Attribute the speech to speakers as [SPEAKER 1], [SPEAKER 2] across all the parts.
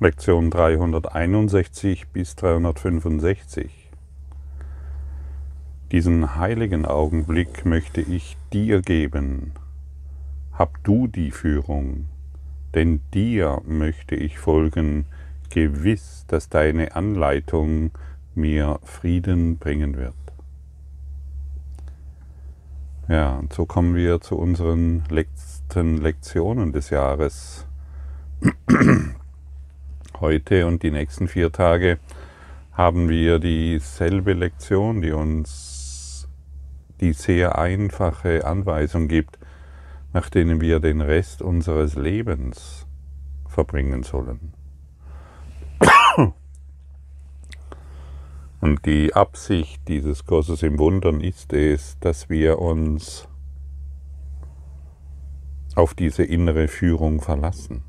[SPEAKER 1] Lektion 361 bis 365. Diesen heiligen Augenblick möchte ich dir geben. Hab du die Führung, denn dir möchte ich folgen, gewiss, dass deine Anleitung mir Frieden bringen wird. Ja, und so kommen wir zu unseren letzten Lektionen des Jahres. Heute und die nächsten vier Tage haben wir dieselbe Lektion, die uns die sehr einfache Anweisung gibt, nach denen wir den Rest unseres Lebens verbringen sollen. Und die Absicht dieses Kurses im Wundern ist es, dass wir uns auf diese innere Führung verlassen.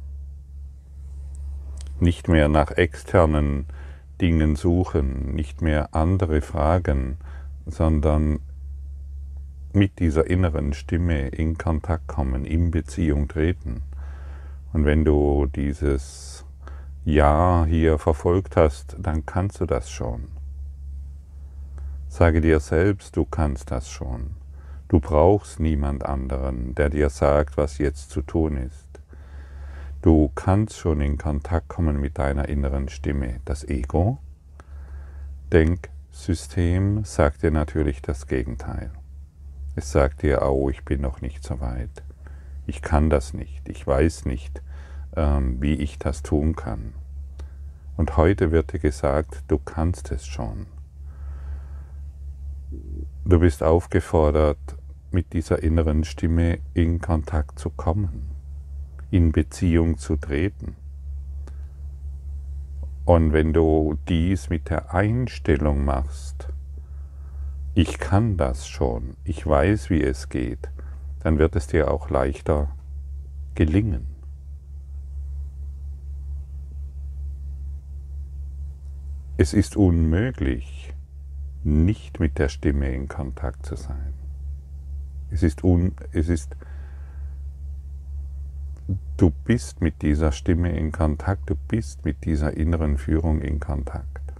[SPEAKER 1] Nicht mehr nach externen Dingen suchen, nicht mehr andere fragen, sondern mit dieser inneren Stimme in Kontakt kommen, in Beziehung treten. Und wenn du dieses Ja hier verfolgt hast, dann kannst du das schon. Sage dir selbst, du kannst das schon. Du brauchst niemand anderen, der dir sagt, was jetzt zu tun ist. Du kannst schon in Kontakt kommen mit deiner inneren Stimme. Das Ego, Denksystem sagt dir natürlich das Gegenteil. Es sagt dir, oh, ich bin noch nicht so weit. Ich kann das nicht. Ich weiß nicht, ähm, wie ich das tun kann. Und heute wird dir gesagt, du kannst es schon. Du bist aufgefordert, mit dieser inneren Stimme in Kontakt zu kommen, in Beziehung zu treten. Und wenn du dies mit der Einstellung machst, ich kann das schon, ich weiß, wie es geht, dann wird es dir auch leichter gelingen. Es ist unmöglich, nicht mit der Stimme in Kontakt zu sein. Es ist, un, es ist, du bist mit dieser Stimme in Kontakt, du bist mit dieser inneren Führung in Kontakt.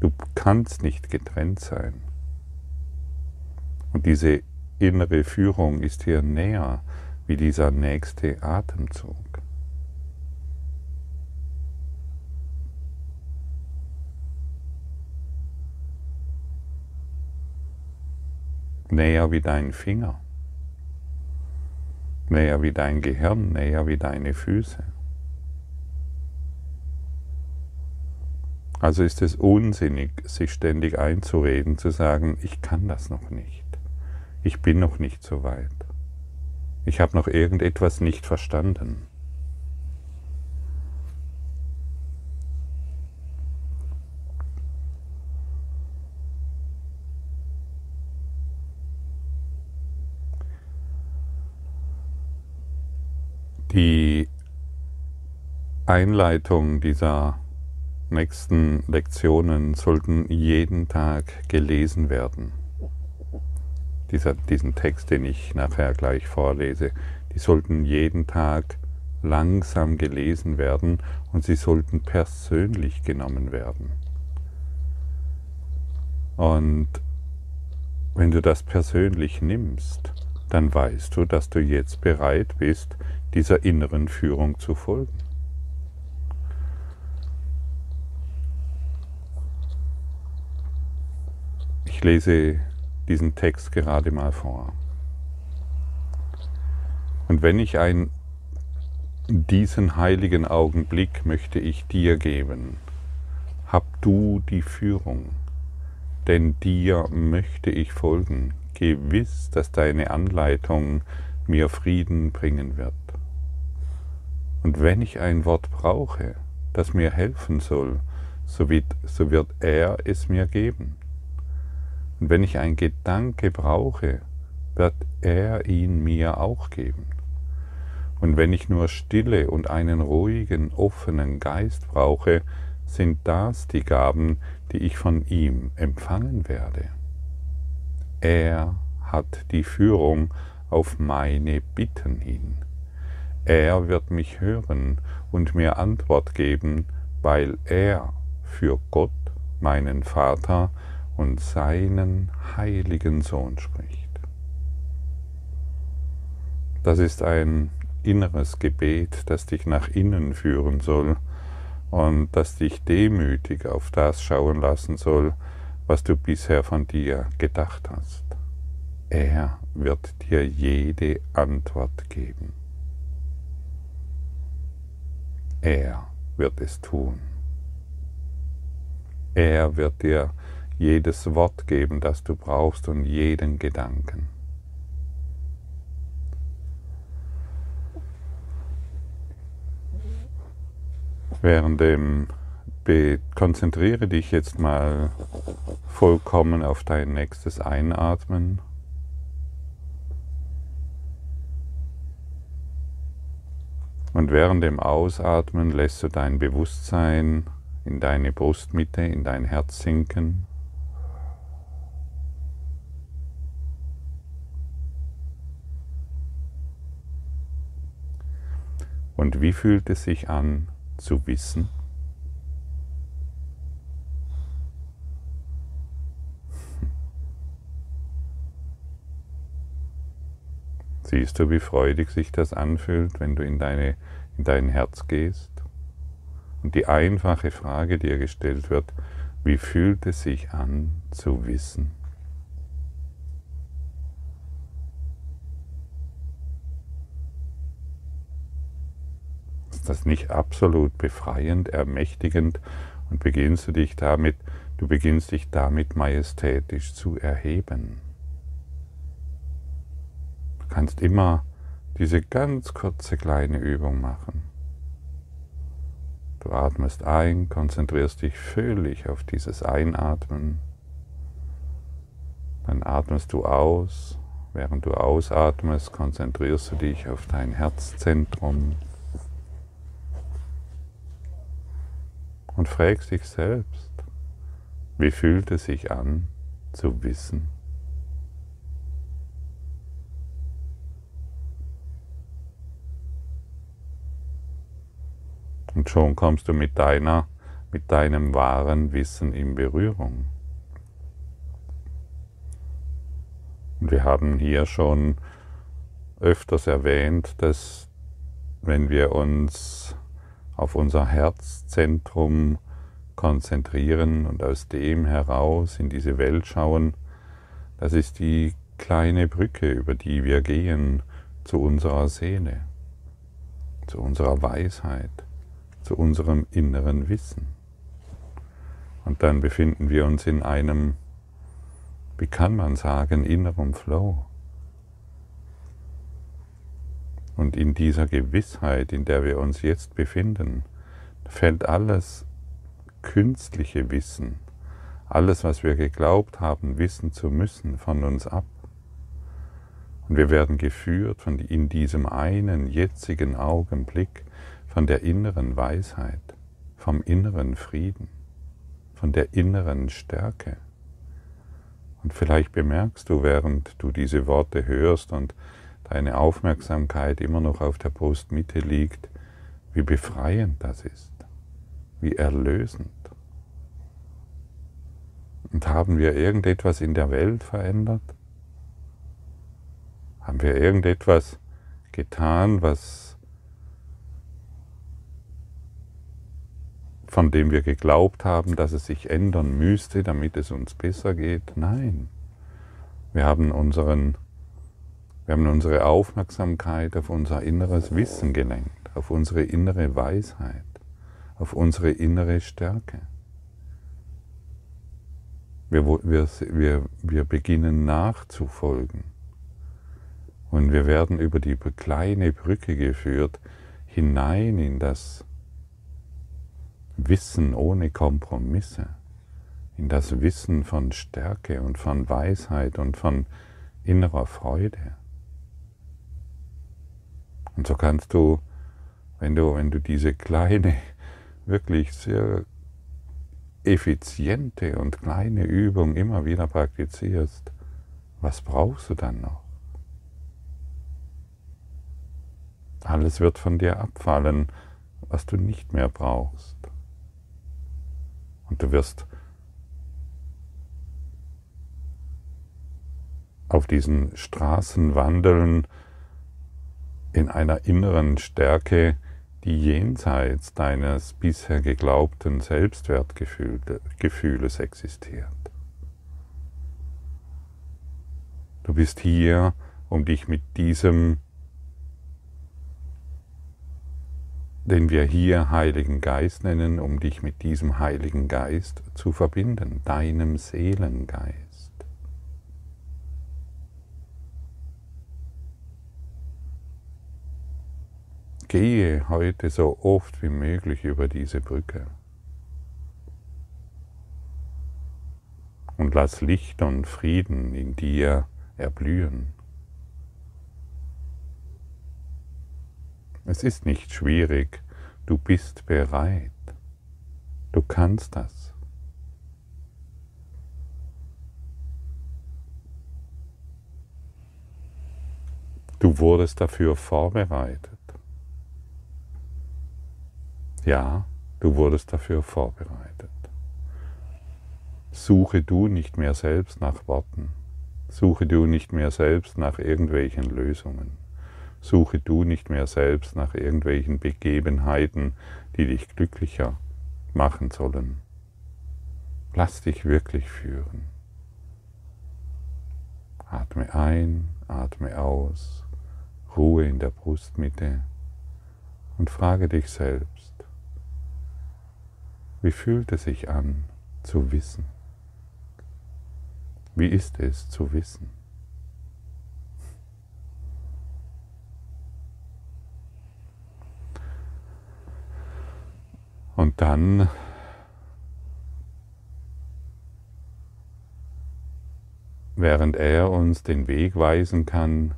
[SPEAKER 1] Du kannst nicht getrennt sein. Und diese innere Führung ist hier näher wie dieser nächste Atemzug. näher wie dein Finger, näher wie dein Gehirn, näher wie deine Füße. Also ist es unsinnig, sich ständig einzureden, zu sagen, ich kann das noch nicht, ich bin noch nicht so weit, ich habe noch irgendetwas nicht verstanden. Die Einleitung dieser nächsten Lektionen sollten jeden Tag gelesen werden. Dieser, diesen Text, den ich nachher gleich vorlese, die sollten jeden Tag langsam gelesen werden und sie sollten persönlich genommen werden. Und wenn du das persönlich nimmst, dann weißt du, dass du jetzt bereit bist, dieser inneren Führung zu folgen. Ich lese diesen Text gerade mal vor. Und wenn ich ein diesen heiligen Augenblick möchte ich dir geben, hab du die Führung, denn dir möchte ich folgen, gewiss, dass deine Anleitung mir Frieden bringen wird. Und wenn ich ein Wort brauche, das mir helfen soll, so wird, so wird er es mir geben. Und wenn ich ein Gedanke brauche, wird er ihn mir auch geben. Und wenn ich nur Stille und einen ruhigen, offenen Geist brauche, sind das die Gaben, die ich von ihm empfangen werde. Er hat die Führung auf meine Bitten hin. Er wird mich hören und mir Antwort geben, weil er für Gott, meinen Vater und seinen heiligen Sohn spricht. Das ist ein inneres Gebet, das dich nach innen führen soll und das dich demütig auf das schauen lassen soll, was du bisher von dir gedacht hast. Er wird dir jede Antwort geben. Er wird es tun. Er wird dir jedes Wort geben, das du brauchst und jeden Gedanken. Währenddem konzentriere dich jetzt mal vollkommen auf dein nächstes Einatmen. Und während dem Ausatmen lässt du dein Bewusstsein in deine Brustmitte, in dein Herz sinken. Und wie fühlt es sich an zu wissen, Siehst du, wie freudig sich das anfühlt, wenn du in, deine, in dein Herz gehst? Und die einfache Frage dir gestellt wird, wie fühlt es sich an zu wissen? Ist das nicht absolut befreiend, ermächtigend und beginnst du dich damit, du beginnst dich damit majestätisch zu erheben? Du kannst immer diese ganz kurze kleine Übung machen. Du atmest ein, konzentrierst dich völlig auf dieses Einatmen. Dann atmest du aus. Während du ausatmest, konzentrierst du dich auf dein Herzzentrum und fragst dich selbst, wie fühlt es sich an zu wissen, Und schon kommst du mit deiner, mit deinem wahren Wissen in Berührung. Und wir haben hier schon öfters erwähnt, dass wenn wir uns auf unser Herzzentrum konzentrieren und aus dem heraus in diese Welt schauen, das ist die kleine Brücke, über die wir gehen zu unserer Seele, zu unserer Weisheit zu unserem inneren Wissen. Und dann befinden wir uns in einem, wie kann man sagen, inneren Flow. Und in dieser Gewissheit, in der wir uns jetzt befinden, fällt alles künstliche Wissen, alles, was wir geglaubt haben, wissen zu müssen, von uns ab. Und wir werden geführt von in diesem einen jetzigen Augenblick von der inneren Weisheit, vom inneren Frieden, von der inneren Stärke. Und vielleicht bemerkst du, während du diese Worte hörst und deine Aufmerksamkeit immer noch auf der Brustmitte liegt, wie befreiend das ist, wie erlösend. Und haben wir irgendetwas in der Welt verändert? Haben wir irgendetwas getan, was von dem wir geglaubt haben, dass es sich ändern müsste, damit es uns besser geht. Nein, wir haben, unseren, wir haben unsere Aufmerksamkeit auf unser inneres Wissen gelenkt, auf unsere innere Weisheit, auf unsere innere Stärke. Wir, wir, wir, wir beginnen nachzufolgen und wir werden über die kleine Brücke geführt hinein in das Wissen ohne Kompromisse, in das Wissen von Stärke und von Weisheit und von innerer Freude. Und so kannst du, wenn du, wenn du diese kleine, wirklich sehr effiziente und kleine Übung immer wieder praktizierst, was brauchst du dann noch? Alles wird von dir abfallen, was du nicht mehr brauchst. Und du wirst auf diesen Straßen wandeln in einer inneren Stärke, die jenseits deines bisher geglaubten Selbstwertgefühles existiert. Du bist hier, um dich mit diesem, den wir hier Heiligen Geist nennen, um dich mit diesem Heiligen Geist zu verbinden, deinem Seelengeist. Gehe heute so oft wie möglich über diese Brücke. Und lass Licht und Frieden in dir erblühen. Es ist nicht schwierig, du bist bereit, du kannst das. Du wurdest dafür vorbereitet. Ja, du wurdest dafür vorbereitet. Suche du nicht mehr selbst nach Worten. Suche du nicht mehr selbst nach irgendwelchen Lösungen. Suche du nicht mehr selbst nach irgendwelchen Begebenheiten, die dich glücklicher machen sollen. Lass dich wirklich führen. Atme ein, atme aus, Ruhe in der Brustmitte und frage dich selbst, wie fühlt es sich an zu wissen? Wie ist es zu wissen? Und dann während er uns den Weg weisen kann,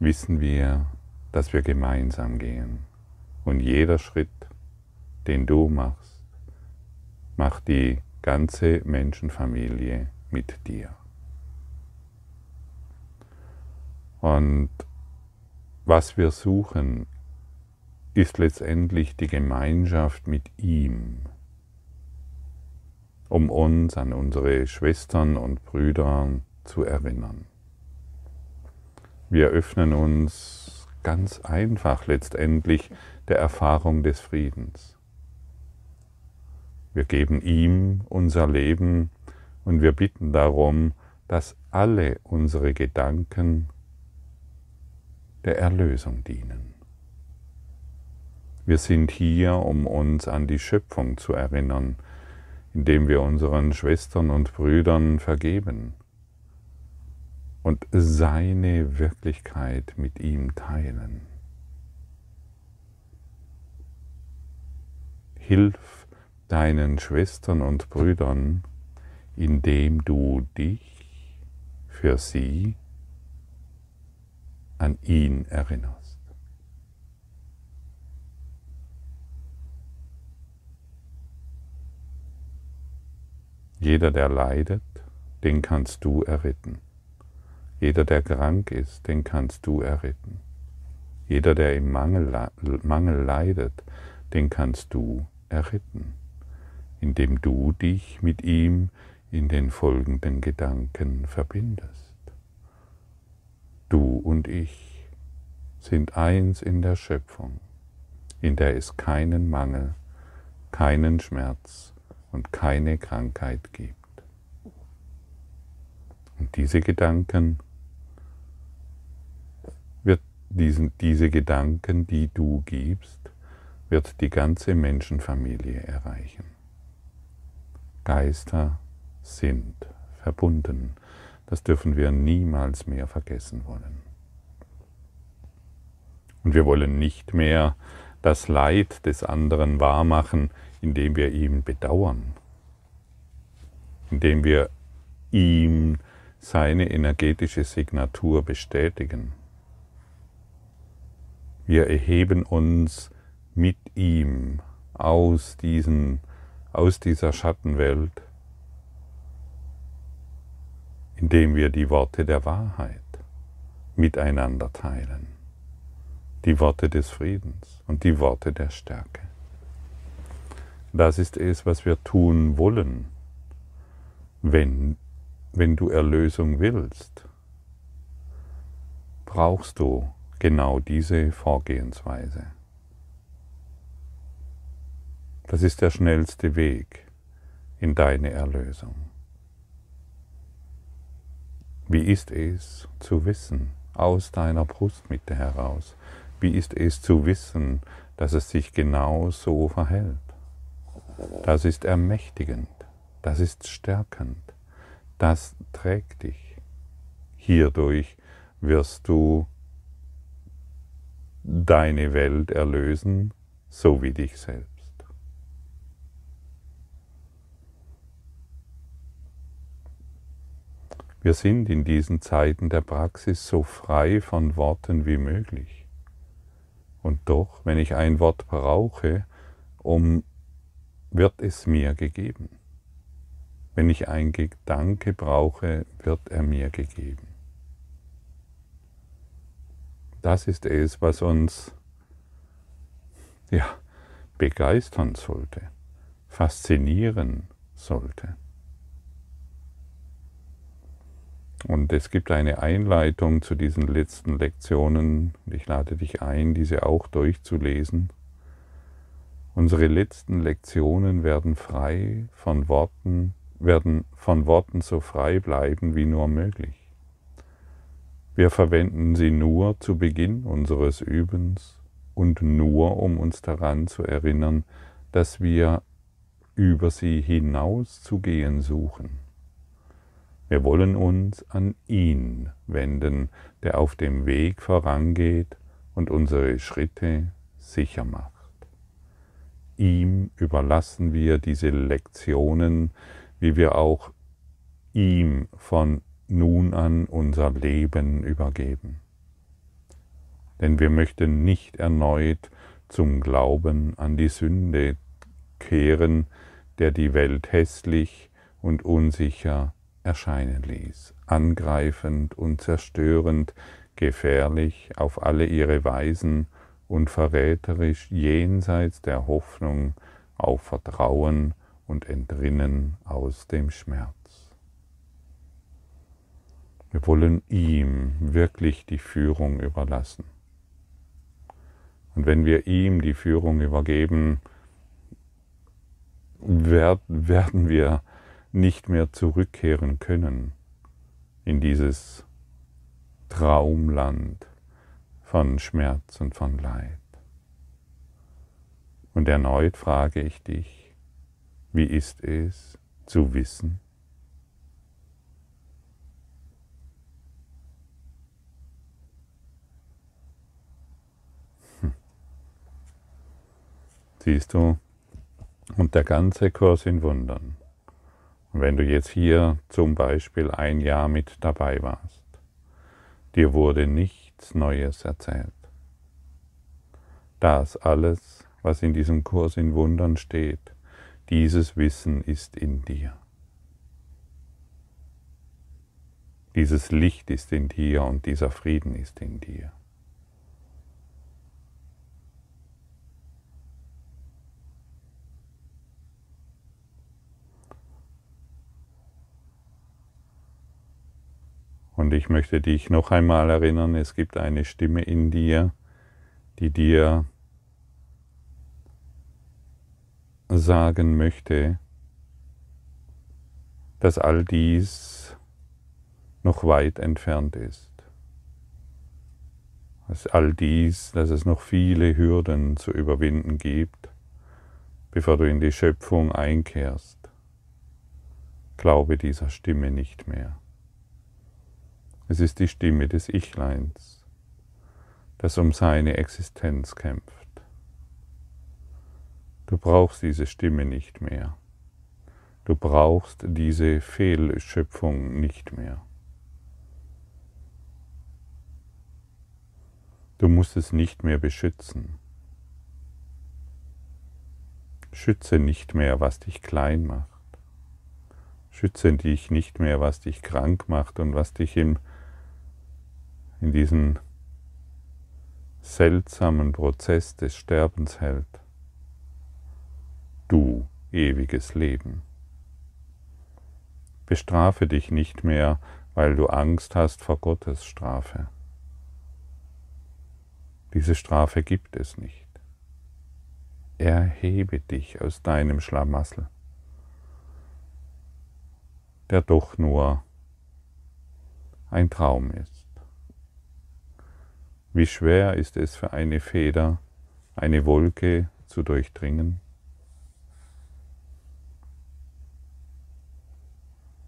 [SPEAKER 1] wissen wir, dass wir gemeinsam gehen. Und jeder Schritt, den du machst, macht die ganze Menschenfamilie mit dir. Und was wir suchen, ist letztendlich die Gemeinschaft mit ihm, um uns an unsere Schwestern und Brüder zu erinnern. Wir öffnen uns ganz einfach letztendlich der Erfahrung des Friedens. Wir geben ihm unser Leben und wir bitten darum, dass alle unsere Gedanken der Erlösung dienen. Wir sind hier, um uns an die Schöpfung zu erinnern, indem wir unseren Schwestern und Brüdern vergeben und seine Wirklichkeit mit ihm teilen. Hilf deinen Schwestern und Brüdern, indem du dich für sie an ihn erinnerst. Jeder, der leidet, den kannst du erretten. Jeder, der krank ist, den kannst du erretten. Jeder, der im Mangel, Mangel leidet, den kannst du erretten indem du dich mit ihm in den folgenden Gedanken verbindest. Du und ich sind eins in der Schöpfung, in der es keinen Mangel, keinen Schmerz und keine Krankheit gibt. Und diese Gedanken wird diesen, diese Gedanken, die du gibst, wird die ganze Menschenfamilie erreichen. Geister sind verbunden. Das dürfen wir niemals mehr vergessen wollen. Und wir wollen nicht mehr das Leid des anderen wahrmachen, indem wir ihn bedauern, indem wir ihm seine energetische Signatur bestätigen. Wir erheben uns mit ihm aus diesen aus dieser Schattenwelt, indem wir die Worte der Wahrheit miteinander teilen. die Worte des Friedens und die Worte der Stärke. Das ist es, was wir tun wollen, wenn, wenn du Erlösung willst. Brauchst du genau diese Vorgehensweise. Das ist der schnellste Weg in deine Erlösung. Wie ist es zu wissen, aus deiner Brustmitte heraus, wie ist es zu wissen, dass es sich genau so verhält? Das ist ermächtigend, das ist stärkend, das trägt dich. Hierdurch wirst du deine Welt erlösen, so wie dich selbst. Wir sind in diesen Zeiten der Praxis so frei von Worten wie möglich. Und doch, wenn ich ein Wort brauche, um, wird es mir gegeben. Wenn ich ein Gedanke brauche, wird er mir gegeben. Das ist es, was uns ja, begeistern sollte, faszinieren sollte. Und es gibt eine Einleitung zu diesen letzten Lektionen. Ich lade dich ein, diese auch durchzulesen. Unsere letzten Lektionen werden frei von Worten, werden von Worten so frei bleiben wie nur möglich. Wir verwenden sie nur zu Beginn unseres Übens und nur, um uns daran zu erinnern, dass wir über sie hinaus zu gehen suchen. Wir wollen uns an ihn wenden, der auf dem Weg vorangeht und unsere Schritte sicher macht. Ihm überlassen wir diese Lektionen, wie wir auch ihm von nun an unser Leben übergeben. Denn wir möchten nicht erneut zum Glauben an die Sünde kehren, der die Welt hässlich und unsicher erscheinen ließ, angreifend und zerstörend, gefährlich auf alle ihre Weisen und verräterisch jenseits der Hoffnung auf Vertrauen und Entrinnen aus dem Schmerz. Wir wollen ihm wirklich die Führung überlassen. Und wenn wir ihm die Führung übergeben, werden wir nicht mehr zurückkehren können in dieses Traumland von Schmerz und von Leid. Und erneut frage ich dich, wie ist es zu wissen? Hm. Siehst du, und der ganze Kurs in Wundern und wenn du jetzt hier zum Beispiel ein Jahr mit dabei warst, dir wurde nichts Neues erzählt. Das alles, was in diesem Kurs in Wundern steht, dieses Wissen ist in dir. Dieses Licht ist in dir und dieser Frieden ist in dir. Und ich möchte dich noch einmal erinnern, es gibt eine Stimme in dir, die dir sagen möchte, dass all dies noch weit entfernt ist. Dass all dies, dass es noch viele Hürden zu überwinden gibt, bevor du in die Schöpfung einkehrst. Glaube dieser Stimme nicht mehr. Es ist die Stimme des Ichleins, das um seine Existenz kämpft. Du brauchst diese Stimme nicht mehr. Du brauchst diese Fehlschöpfung nicht mehr. Du musst es nicht mehr beschützen. Schütze nicht mehr, was dich klein macht. Schütze dich nicht mehr, was dich krank macht und was dich im in diesen seltsamen Prozess des Sterbens hält. Du ewiges Leben. Bestrafe dich nicht mehr, weil du Angst hast vor Gottes Strafe. Diese Strafe gibt es nicht. Erhebe dich aus deinem Schlamassel, der doch nur ein Traum ist. Wie schwer ist es für eine Feder, eine Wolke zu durchdringen?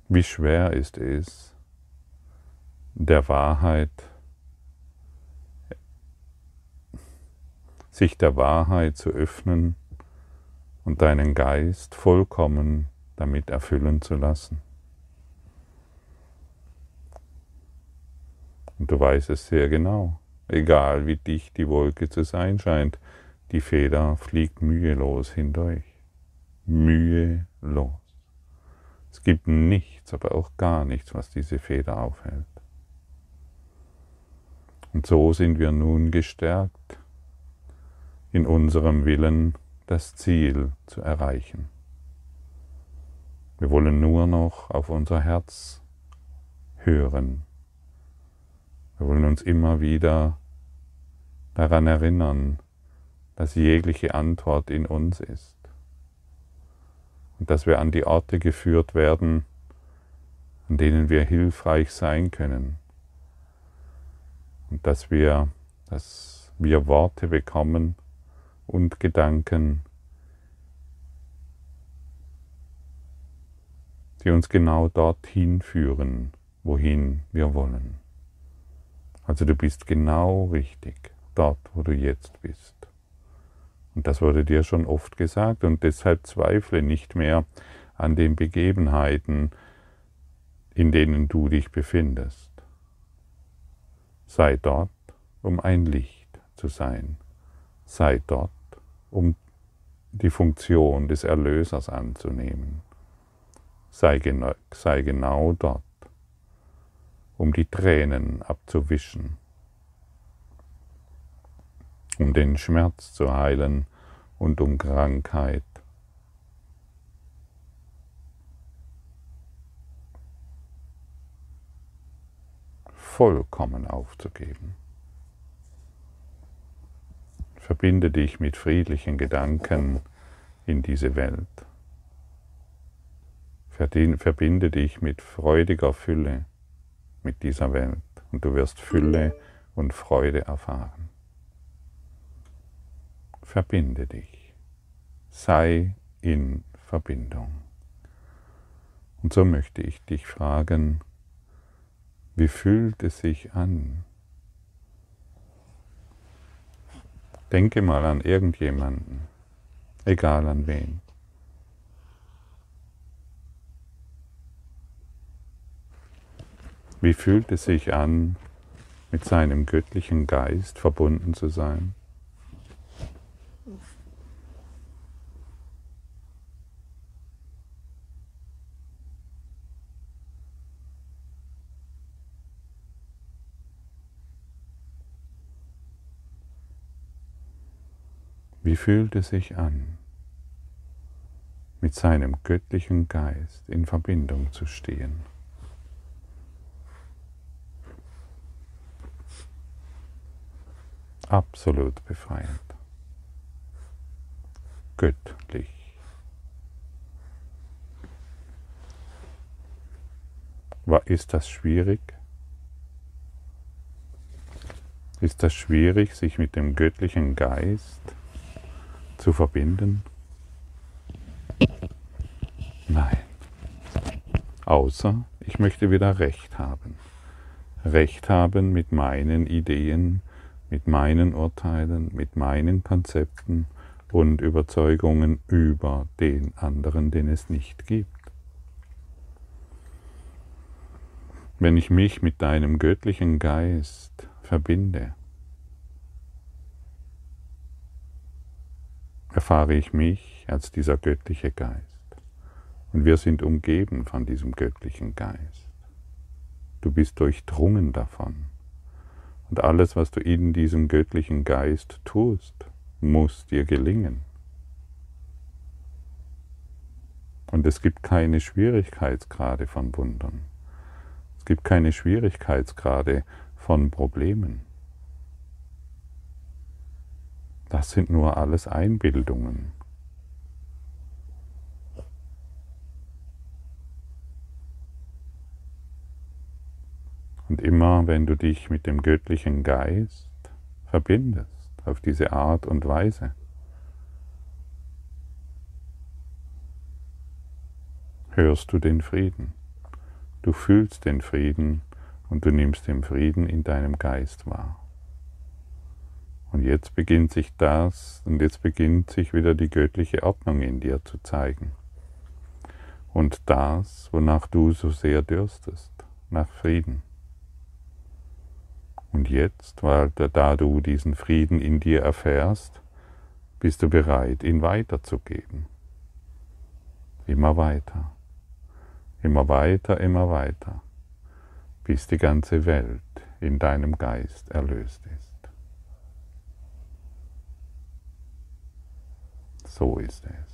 [SPEAKER 1] Wie schwer ist es, der Wahrheit, sich der Wahrheit zu öffnen und deinen Geist vollkommen damit erfüllen zu lassen. Und du weißt es sehr genau, egal wie dicht die Wolke zu sein scheint, die Feder fliegt mühelos hindurch. Mühelos. Es gibt nichts, aber auch gar nichts, was diese Feder aufhält. Und so sind wir nun gestärkt in unserem Willen, das Ziel zu erreichen. Wir wollen nur noch auf unser Herz hören. Wir wollen uns immer wieder daran erinnern, dass jegliche Antwort in uns ist und dass wir an die Orte geführt werden, an denen wir hilfreich sein können und dass wir, dass wir Worte bekommen und Gedanken, die uns genau dorthin führen, wohin wir wollen. Also du bist genau richtig dort, wo du jetzt bist. Und das wurde dir schon oft gesagt und deshalb zweifle nicht mehr an den Begebenheiten, in denen du dich befindest. Sei dort, um ein Licht zu sein. Sei dort, um die Funktion des Erlösers anzunehmen. Sei, genau, sei genau dort, um die Tränen abzuwischen um den Schmerz zu heilen und um Krankheit. vollkommen aufzugeben. Verbinde dich mit friedlichen Gedanken in diese Welt. Verbinde dich mit freudiger Fülle mit dieser Welt und du wirst Fülle und Freude erfahren. Verbinde dich. Sei in Verbindung. Und so möchte ich dich fragen, wie fühlt es sich an? Denke mal an irgendjemanden, egal an wen. Wie fühlt es sich an, mit seinem göttlichen Geist verbunden zu sein? Wie fühlt es sich an, mit seinem göttlichen Geist in Verbindung zu stehen? Absolut befreiend. Göttlich. Ist das schwierig? Ist das schwierig, sich mit dem göttlichen Geist zu verbinden? Nein. Außer ich möchte wieder Recht haben. Recht haben mit meinen Ideen, mit meinen Urteilen, mit meinen Konzepten und Überzeugungen über den anderen, den es nicht gibt. Wenn ich mich mit deinem göttlichen Geist verbinde, erfahre ich mich als dieser göttliche Geist. Und wir sind umgeben von diesem göttlichen Geist. Du bist durchdrungen davon. Und alles, was du in diesem göttlichen Geist tust, muss dir gelingen. Und es gibt keine Schwierigkeitsgrade von Wundern. Es gibt keine Schwierigkeitsgrade von Problemen. Das sind nur alles Einbildungen. Und immer wenn du dich mit dem göttlichen Geist verbindest, auf diese Art und Weise, hörst du den Frieden. Du fühlst den Frieden und du nimmst den Frieden in deinem Geist wahr. Und jetzt beginnt sich das, und jetzt beginnt sich wieder die göttliche Ordnung in dir zu zeigen. Und das, wonach du so sehr dürstest, nach Frieden. Und jetzt, weil da du diesen Frieden in dir erfährst, bist du bereit, ihn weiterzugeben. Immer weiter. Immer weiter, immer weiter, bis die ganze Welt in deinem Geist erlöst ist. So ist es.